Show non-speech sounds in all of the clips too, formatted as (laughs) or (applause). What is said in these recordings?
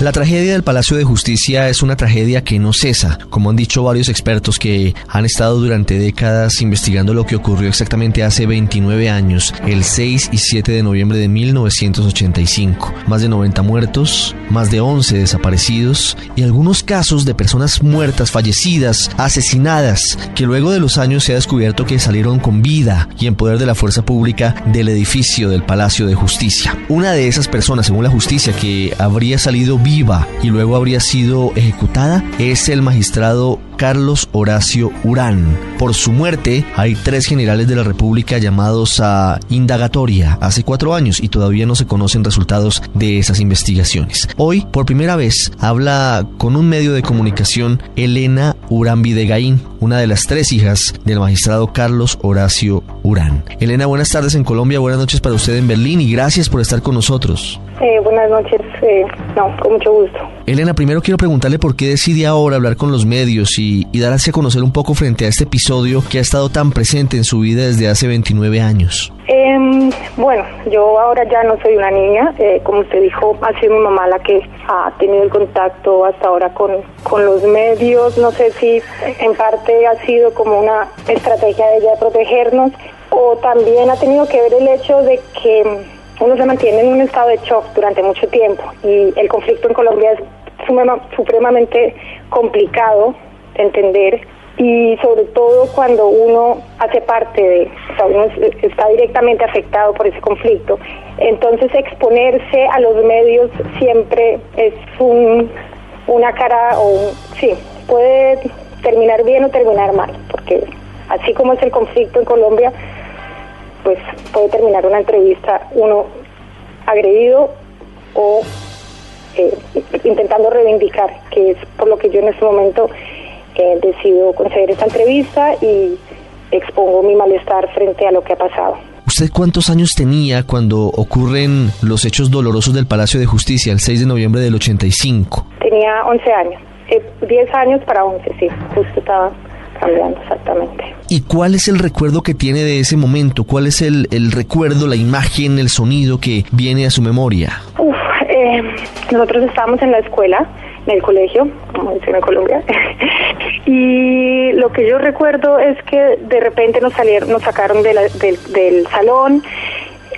La tragedia del Palacio de Justicia es una tragedia que no cesa, como han dicho varios expertos que han estado durante décadas investigando lo que ocurrió exactamente hace 29 años, el 6 y 7 de noviembre de 1985. Más de 90 muertos, más de 11 desaparecidos y algunos casos de personas muertas, fallecidas, asesinadas, que luego de los años se ha descubierto que salieron con vida y en poder de la fuerza pública del edificio del Palacio de Justicia. Una de esas personas, según la justicia, que habría salido y luego habría sido ejecutada es el magistrado Carlos Horacio Urán. Por su muerte, hay tres generales de la República llamados a indagatoria hace cuatro años y todavía no se conocen resultados de esas investigaciones. Hoy, por primera vez, habla con un medio de comunicación Elena Urán Videgaín, una de las tres hijas del magistrado Carlos Horacio Urán. Elena, buenas tardes en Colombia, buenas noches para usted en Berlín y gracias por estar con nosotros. Eh, buenas noches, eh, no, con mucho gusto. Elena, primero quiero preguntarle por qué decide ahora hablar con los medios y, y darse a conocer un poco frente a este episodio que ha estado tan presente en su vida desde hace 29 años. Eh, bueno, yo ahora ya no soy una niña, eh, como usted dijo, ha sido mi mamá la que ha tenido el contacto hasta ahora con, con los medios, no sé si en parte ha sido como una estrategia de ella de protegernos o también ha tenido que ver el hecho de que uno se mantiene en un estado de shock durante mucho tiempo y el conflicto en Colombia es supremamente complicado de entender y sobre todo cuando uno hace parte de, o sea, uno está directamente afectado por ese conflicto. Entonces exponerse a los medios siempre es un, una cara o un, sí, puede terminar bien o terminar mal, porque así como es el conflicto en Colombia, pues puede terminar una entrevista uno agredido o eh, intentando reivindicar, que es por lo que yo en este momento eh, decido conceder esta entrevista y expongo mi malestar frente a lo que ha pasado. ¿Usted cuántos años tenía cuando ocurren los hechos dolorosos del Palacio de Justicia el 6 de noviembre del 85? Tenía 11 años, eh, 10 años para 11, sí, justo estaba exactamente. ¿Y cuál es el recuerdo que tiene de ese momento? ¿Cuál es el, el recuerdo, la imagen, el sonido que viene a su memoria? Uf, eh, nosotros estábamos en la escuela, en el colegio, como dicen en Colombia, (laughs) y lo que yo recuerdo es que de repente nos salieron, nos sacaron de la, del, del salón.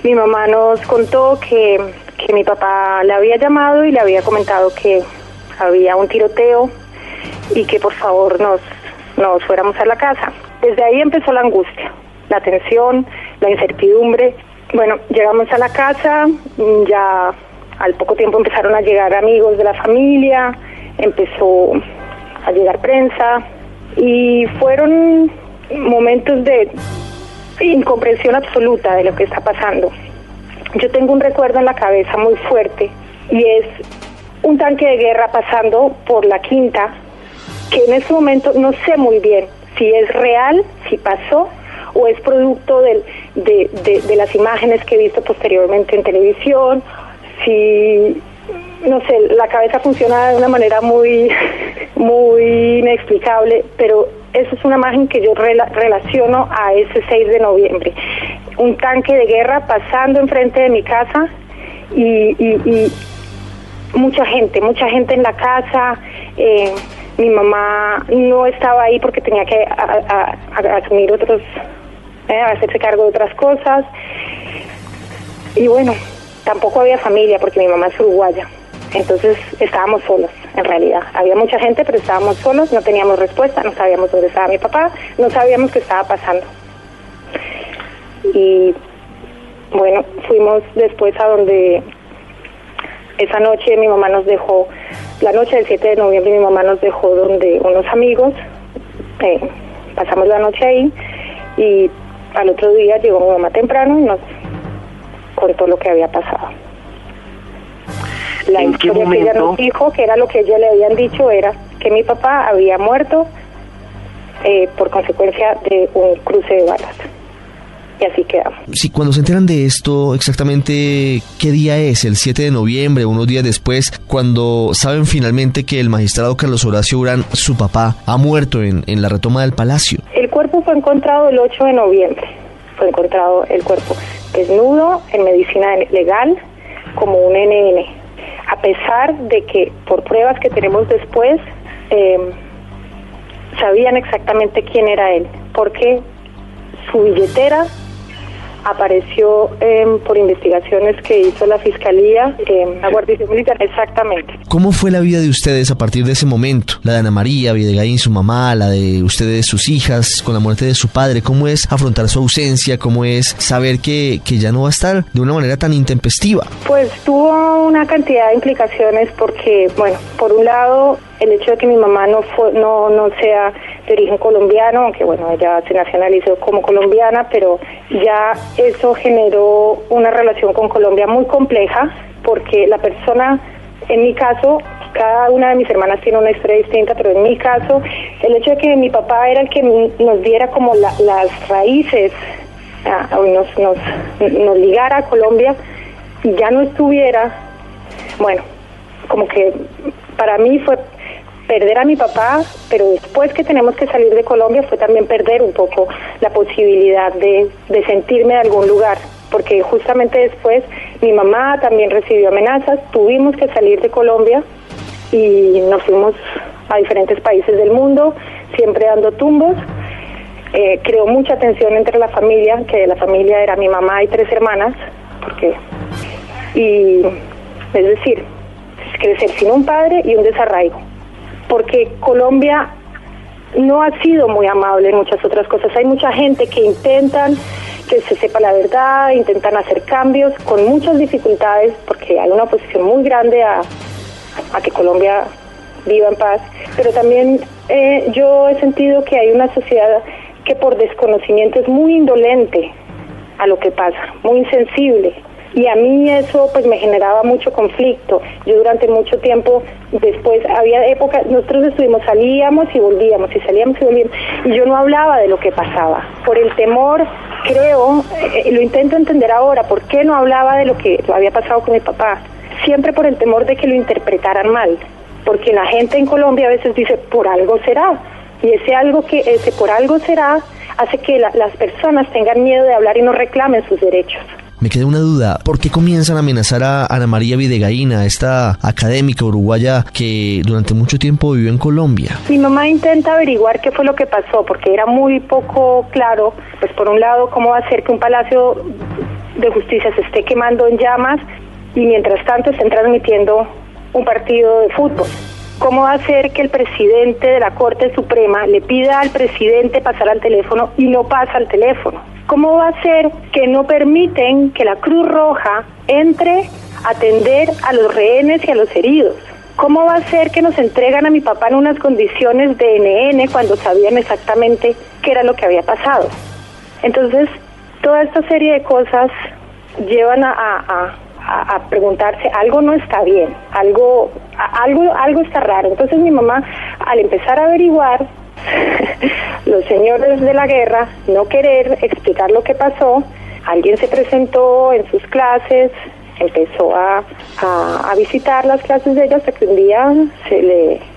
Mi mamá nos contó que, que mi papá le había llamado y le había comentado que había un tiroteo y que por favor nos, nos fuéramos a la casa. Desde ahí empezó la angustia, la tensión, la incertidumbre. Bueno, llegamos a la casa, ya al poco tiempo empezaron a llegar amigos de la familia, empezó a llegar prensa y fueron momentos de incomprensión absoluta de lo que está pasando. Yo tengo un recuerdo en la cabeza muy fuerte y es un tanque de guerra pasando por la quinta que en ese momento no sé muy bien si es real, si pasó o es producto de, de, de las imágenes que he visto posteriormente en televisión, si no sé, la cabeza funciona de una manera muy, (laughs) muy inexplicable, pero eso es una imagen que yo rela relaciono a ese 6 de noviembre. Un tanque de guerra pasando enfrente de mi casa y, y, y mucha gente, mucha gente en la casa. Eh, mi mamá no estaba ahí porque tenía que asumir otros, eh, hacerse cargo de otras cosas. Y bueno, tampoco había familia porque mi mamá es uruguaya. Entonces estábamos solos, en realidad. Había mucha gente, pero estábamos solos, no teníamos respuesta, no sabíamos dónde estaba mi papá, no sabíamos qué estaba pasando. Y bueno, fuimos después a donde esa noche mi mamá nos dejó, la noche del 7 de noviembre mi mamá nos dejó donde unos amigos, eh, pasamos la noche ahí y al otro día llegó mi mamá temprano y nos contó lo que había pasado. La ¿En qué historia que ella nos dijo, que era lo que ellos le habían dicho, era que mi papá había muerto eh, por consecuencia de un cruce de balas. Y así quedamos. Sí, cuando se enteran de esto, exactamente qué día es, el 7 de noviembre, unos días después, cuando saben finalmente que el magistrado Carlos Horacio Urán, su papá, ha muerto en, en la retoma del palacio. El cuerpo fue encontrado el 8 de noviembre. Fue encontrado el cuerpo desnudo en medicina legal como un NN. a pesar de que por pruebas que tenemos después, eh, sabían exactamente quién era él, porque su billetera apareció em, por investigaciones que hizo la Fiscalía, eh, la Guardia Militar, exactamente. ¿Cómo fue la vida de ustedes a partir de ese momento? La de Ana María, Videgaín, su mamá, la de ustedes, sus hijas, con la muerte de su padre. ¿Cómo es afrontar su ausencia? ¿Cómo es saber que, que ya no va a estar de una manera tan intempestiva? Pues tuvo una cantidad de implicaciones porque, bueno, por un lado, el hecho de que mi mamá no, fue, no, no sea de origen colombiano, aunque bueno, ella se nacionalizó como colombiana, pero ya eso generó una relación con Colombia muy compleja, porque la persona, en mi caso, cada una de mis hermanas tiene una historia distinta, pero en mi caso, el hecho de que mi papá era el que nos diera como las raíces, nos, nos, nos ligara a Colombia, y ya no estuviera, bueno, como que para mí fue perder a mi papá, pero después que tenemos que salir de Colombia fue también perder un poco la posibilidad de, de sentirme de algún lugar, porque justamente después mi mamá también recibió amenazas, tuvimos que salir de Colombia y nos fuimos a diferentes países del mundo, siempre dando tumbos. Eh, creó mucha tensión entre la familia, que la familia era mi mamá y tres hermanas, porque y es decir, crecer sin un padre y un desarraigo porque Colombia no ha sido muy amable en muchas otras cosas. Hay mucha gente que intentan que se sepa la verdad, intentan hacer cambios con muchas dificultades porque hay una oposición muy grande a, que Colombia viva en paz. Pero también eh, yo he sentido que hay una sociedad que por desconocimiento es muy indolente a lo que pasa, muy insensible y a mí eso pues me generaba mucho conflicto. Yo durante mucho tiempo después había épocas, nosotros estuvimos, salíamos y volvíamos y salíamos y volvíamos y yo no hablaba de lo que pasaba. Por el temor, creo, eh, lo intento entender ahora, ¿por qué no hablaba de lo que había pasado con mi papá? Siempre por el temor de que lo interpretaran mal, porque la gente en Colombia a veces dice, por algo será. Y ese algo que, ese por algo será, hace que las personas tengan miedo de hablar y no reclamen sus derechos. Me queda una duda, ¿por qué comienzan a amenazar a Ana María Videgaína, esta académica uruguaya que durante mucho tiempo vivió en Colombia? Mi mamá intenta averiguar qué fue lo que pasó, porque era muy poco claro, pues por un lado, cómo va a ser que un palacio de justicia se esté quemando en llamas y mientras tanto estén transmitiendo un partido de fútbol. ¿Cómo va a ser que el presidente de la Corte Suprema le pida al presidente pasar al teléfono y no pasa al teléfono? ¿Cómo va a ser que no permiten que la Cruz Roja entre a atender a los rehenes y a los heridos? ¿Cómo va a ser que nos entregan a mi papá en unas condiciones de NN cuando sabían exactamente qué era lo que había pasado? Entonces, toda esta serie de cosas llevan a, preguntarse, algo no está bien, algo, algo, algo está raro. Entonces mi mamá, al empezar a averiguar, (laughs) los señores de la guerra no querer explicar lo que pasó, alguien se presentó en sus clases, empezó a, a, visitar las clases de ella hasta que un día se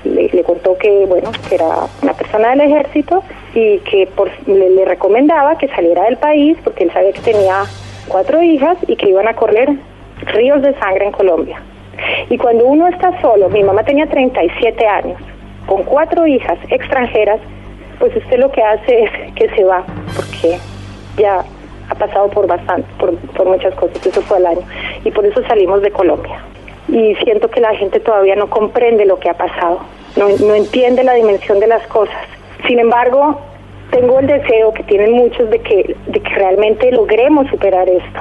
le, contó que bueno que era una persona del ejército y que por, le, recomendaba que saliera del país porque él sabía que tenía cuatro hijas y que iban a correr ríos de sangre en Colombia. Y cuando uno está solo, mi mamá tenía 37 años, con cuatro hijas extranjeras, pues usted lo que hace es que se va, porque ya ha pasado por bastante, por, muchas cosas, eso fue el año, y por eso salimos de Colombia. Y siento que la gente todavía no comprende lo que ha pasado, no, no entiende la dimensión de las cosas. Sin embargo, tengo el deseo que tienen muchos de que, de que realmente logremos superar esto,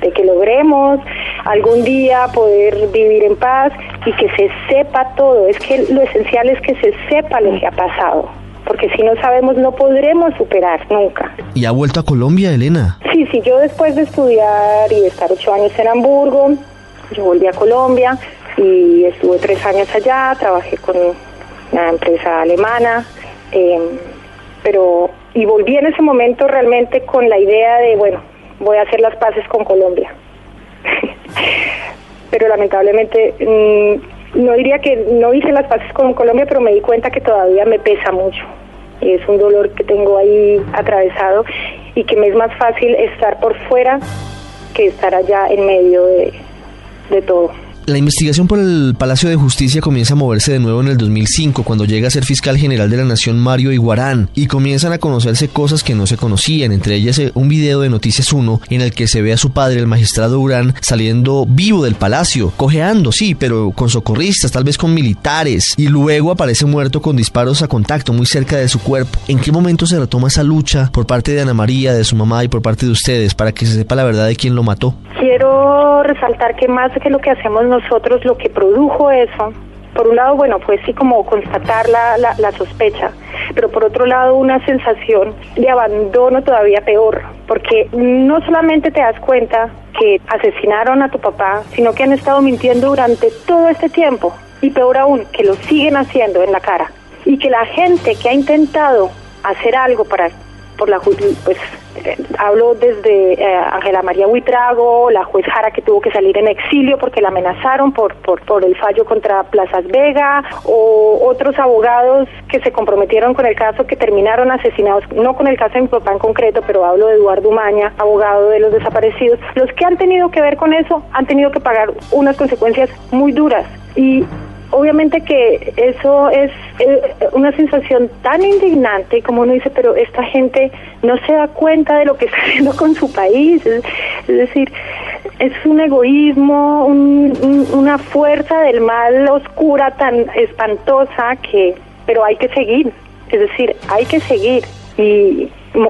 de que logremos algún día poder vivir en paz y que se sepa todo. Es que lo esencial es que se sepa lo que ha pasado, porque si no sabemos no podremos superar nunca. ¿Y ha vuelto a Colombia, Elena? Sí, sí, yo después de estudiar y de estar ocho años en Hamburgo, yo volví a Colombia y estuve tres años allá, trabajé con una empresa alemana, em, pero y volví en ese momento realmente con la idea de, bueno, voy a hacer las paces con Colombia. pero lamentablemente mm, no diría que no hice las paces con Colombia, pero me di cuenta que todavía me pesa mucho. Es un dolor que tengo ahí atravesado y que me es más fácil estar por fuera que estar allá en medio de, de todo. La investigación por el Palacio de Justicia comienza a moverse de nuevo en el 2005, cuando llega a ser fiscal general de la Nación Mario Iguarán, y comienzan a conocerse cosas que no se conocían, entre ellas eh, un video de Noticias 1 en el que se ve a su padre, el magistrado Urán, saliendo vivo del palacio, cojeando, sí, pero con socorristas, tal vez con militares, y luego aparece muerto con disparos a contacto muy cerca de su cuerpo. ¿En qué momento se retoma esa lucha por parte de Ana María, de su mamá y por parte de ustedes para que se sepa la verdad de quién lo mató? Quiero resaltar que más que lo que hacemos nosotros, lo que produjo eso, por un lado, bueno, pues sí como constatar la, la, sospecha, pero por otro lado una sensación de abandono todavía peor, porque no solamente te das cuenta que asesinaron a tu papá, sino que han estado mintiendo durante todo este tiempo, y peor aún, que lo siguen haciendo en la cara, y que la gente que ha intentado hacer algo para por la pues eh, hablo desde eh, Ángela María Huitrago, la juez Jara que tuvo que salir en exilio porque la amenazaron por, por, por el fallo contra Plazas Vega, o otros abogados que se comprometieron con el caso que terminaron asesinados, no con el caso de papá en concreto, pero hablo de Eduardo Umaña, abogado de los desaparecidos. Los que han tenido que ver con eso han tenido que pagar unas consecuencias muy duras. Y obviamente que eso es eh, una sensación tan indignante como uno dice, pero esta gente no se da cuenta de lo que (laughs) está haciendo con su país. Es, decir, es un egoísmo, una fuerza del mal oscura tan espantosa que, pero hay que seguir. Es decir, hay que seguir. Y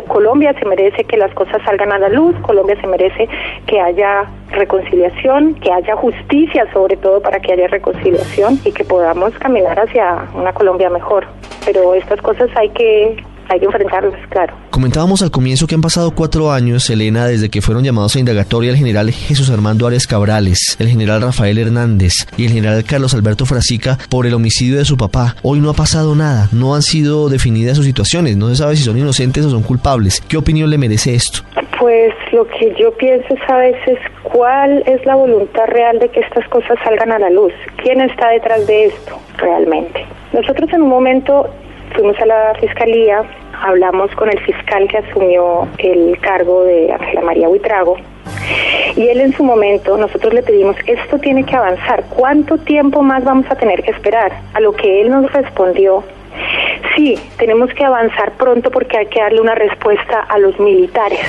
Colombia se merece que las cosas salgan a la luz, Colombia se merece que haya reconciliación, que haya justicia sobre todo para que haya reconciliación y que podamos caminar hacia una Colombia mejor. Pero estas cosas hay que hay que enfrentarlos, claro. Comentábamos al comienzo que han pasado cuatro años, Elena, desde que fueron llamados a indagatoria el general Jesús Armando Arias Cabrales, el general Rafael Hernández y el general Carlos Alberto Frasica por el homicidio de su papá. Hoy no ha pasado nada, no han sido definidas sus situaciones, no se sabe si son inocentes o son culpables. ¿Qué opinión le merece esto? Pues lo que yo pienso es a veces cuál es la voluntad real de que estas cosas salgan a la luz. ¿Quién está detrás de esto realmente? Nosotros en un momento fuimos a la fiscalía, hablamos con el fiscal que asumió el cargo de Ángela María Huitrago y él en su momento, nosotros le pedimos, esto tiene que avanzar, ¿cuánto tiempo más vamos a tener que esperar? A lo que él nos respondió, sí, tenemos que avanzar pronto porque hay que darle una respuesta a los militares.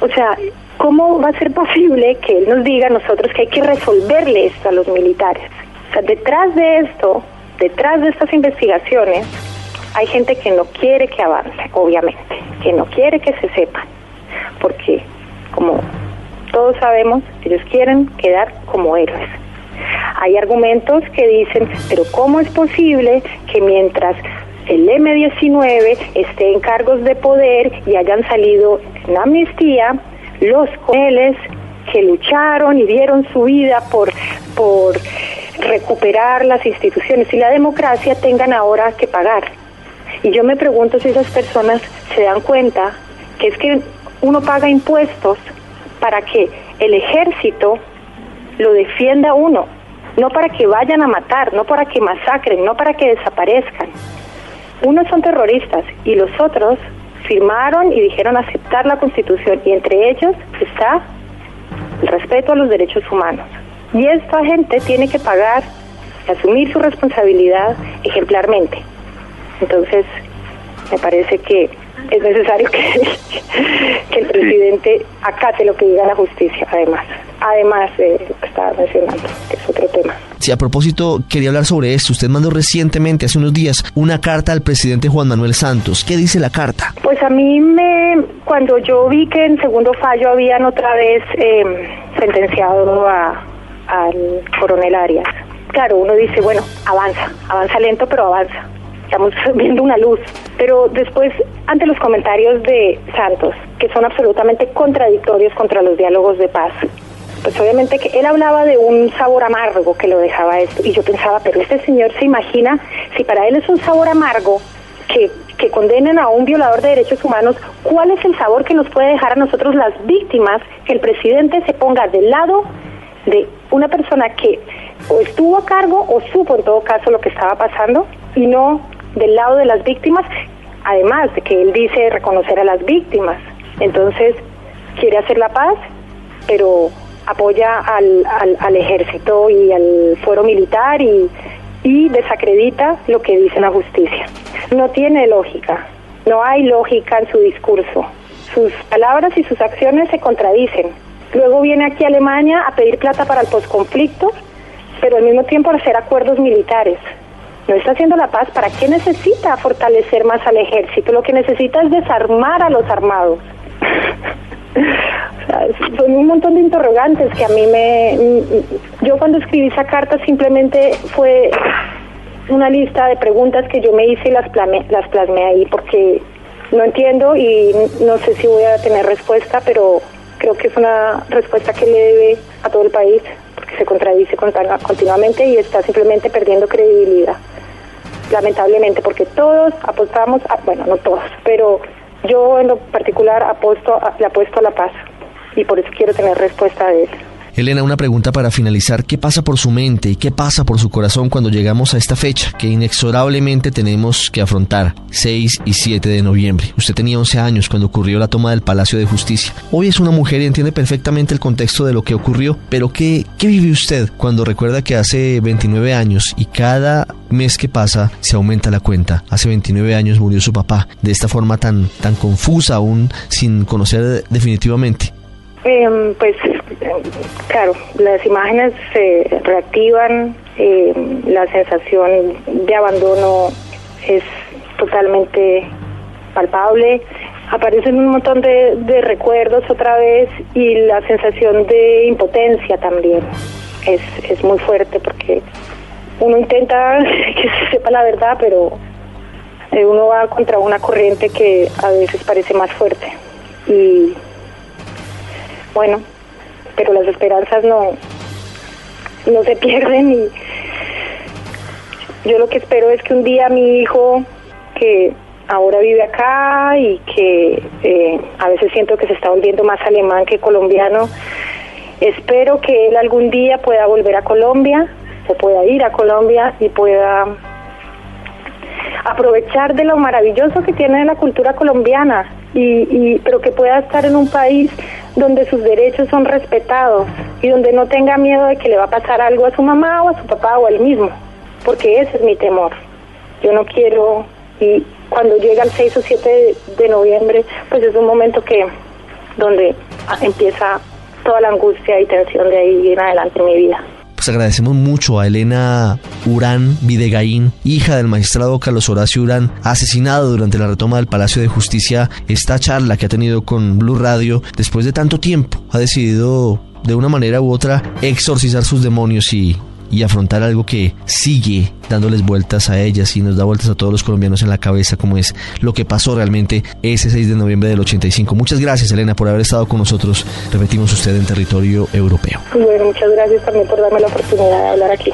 O sea, ¿cómo va a ser posible que él nos diga a nosotros que hay que resolverle esto a los militares? O sea, detrás de esto, detrás de estas investigaciones, hay gente que no quiere que avance, obviamente, que no quiere que se sepa, porque como todos sabemos, ellos quieren quedar como héroes. Hay argumentos que dicen, pero ¿cómo es posible que mientras el M-19 esté en cargos de poder y hayan salido en amnistía, los coeles que lucharon y dieron su vida por, por recuperar las instituciones y la democracia tengan ahora que pagar? Y yo me pregunto si esas personas se dan cuenta que es que uno paga impuestos para que el ejército lo defienda uno, no para que vayan a matar, no para que masacren, no para que desaparezcan. Unos son terroristas y los otros firmaron y dijeron aceptar la constitución y entre ellos está el respeto a los derechos humanos. Y esta gente tiene que pagar asumir su responsabilidad ejemplarmente. Entonces, me parece que es necesario que, (laughs) que el presidente acate lo que diga la justicia, además. Además de lo que estaba mencionando, que es otro tema. Sí, a propósito, quería hablar sobre esto. Usted mandó recientemente, hace unos días, una carta al presidente Juan Manuel Santos. ¿Qué dice la carta? Pues a mí me, cuando yo vi que en segundo fallo habían otra vez em, sentenciado a, al coronel Arias, claro, uno dice, bueno, avanza, avanza lento, pero avanza estamos (laughs) viendo una luz. Pero después, ante los comentarios de Santos, que son absolutamente contradictorios contra los diálogos de paz, pues obviamente que él hablaba de un sabor amargo que lo dejaba esto. Y yo pensaba, pero este señor se imagina, si para él es un sabor amargo, que, que condenen a un violador de derechos humanos, ¿cuál es el sabor que nos puede dejar a nosotros las víctimas que el presidente se ponga del lado de una persona que o estuvo a cargo o supo en todo caso lo que estaba pasando y no del lado de las víctimas, además de que él dice reconocer a las víctimas. Entonces, quiere hacer la paz, pero apoya al, al, ejército y al fuero militar y, y desacredita lo que dice la justicia. No tiene lógica, no hay lógica en su discurso. Sus palabras y sus acciones se contradicen. Luego viene aquí Alemania a pedir plata para el posconflicto, pero al mismo tiempo hacer acuerdos militares. No está haciendo la paz. ¿Para qué necesita fortalecer más al ejército? Lo que necesita es desarmar a los armados. (laughs) son un montón de interrogantes que a mí me... Yo cuando escribí esa carta simplemente fue una lista de preguntas que yo me hice y las, las plasmé ahí porque no entiendo y no sé si voy a tener respuesta, pero creo que es una respuesta que le debe a todo el país porque se contradice continuamente y está simplemente perdiendo credibilidad. Lamentablemente, porque todos apostamos, bueno, no todos, pero yo en lo particular apuesto, le apuesto a la paz y por eso quiero tener respuesta de él. Elena, una pregunta para finalizar. ¿Qué pasa por su mente y qué pasa por su corazón cuando llegamos a esta fecha que inexorablemente tenemos que afrontar, 6 y 7 de noviembre? Usted tenía 11 años cuando ocurrió la toma del Palacio de Justicia. Hoy es una mujer y entiende perfectamente el contexto de lo que ocurrió, pero ¿qué, qué vive usted cuando recuerda que hace 29 años y cada mes que pasa se aumenta la cuenta? Hace 29 años murió su papá, de esta forma tan, tan confusa aún sin conocer definitivamente. Em, pues claro, las imágenes se reactivan, em, la sensación de abandono es totalmente palpable, aparecen un montón de, recuerdos otra vez y la sensación de impotencia también es, es muy fuerte porque uno intenta (laughs) que se sepa la verdad, pero eh, uno va contra una corriente que a veces parece más fuerte y bueno, pero las esperanzas no, no se (laughs) pierden y yo lo que espero es que un día mi hijo, que ahora vive acá y que eh, a veces siento que se está volviendo más alemán que colombiano, espero que él algún día pueda volver a Colombia, se pueda ir a Colombia y pueda aprovechar de lo maravilloso que tiene la cultura colombiana y, pero que pueda estar en un país donde sus derechos son respetados y donde no tenga miedo de que le va a pasar algo a su mamá o a su papá o a él mismo, porque ese es mi temor. Yo no quiero, y cuando llega el 6 o 7 de, noviembre, pues es un momento que donde empieza toda la angustia y tensión de ahí en adelante en mi vida. Agradecemos mucho a Elena Urán Videgaín, hija del magistrado Carlos Horacio Urán, asesinado durante la retoma del Palacio de Justicia. Esta charla que ha tenido con Blue Radio después de tanto tiempo ha decidido de una manera u otra exorcizar sus demonios y y afrontar algo que sigue dándoles vueltas a ellas y nos da vueltas a todos los colombianos en la cabeza, como es lo que pasó realmente ese 6 de noviembre del 85. Muchas gracias, Elena, por haber estado con nosotros, repetimos usted, en territorio europeo. Bueno, muchas gracias también por darme la oportunidad de hablar aquí.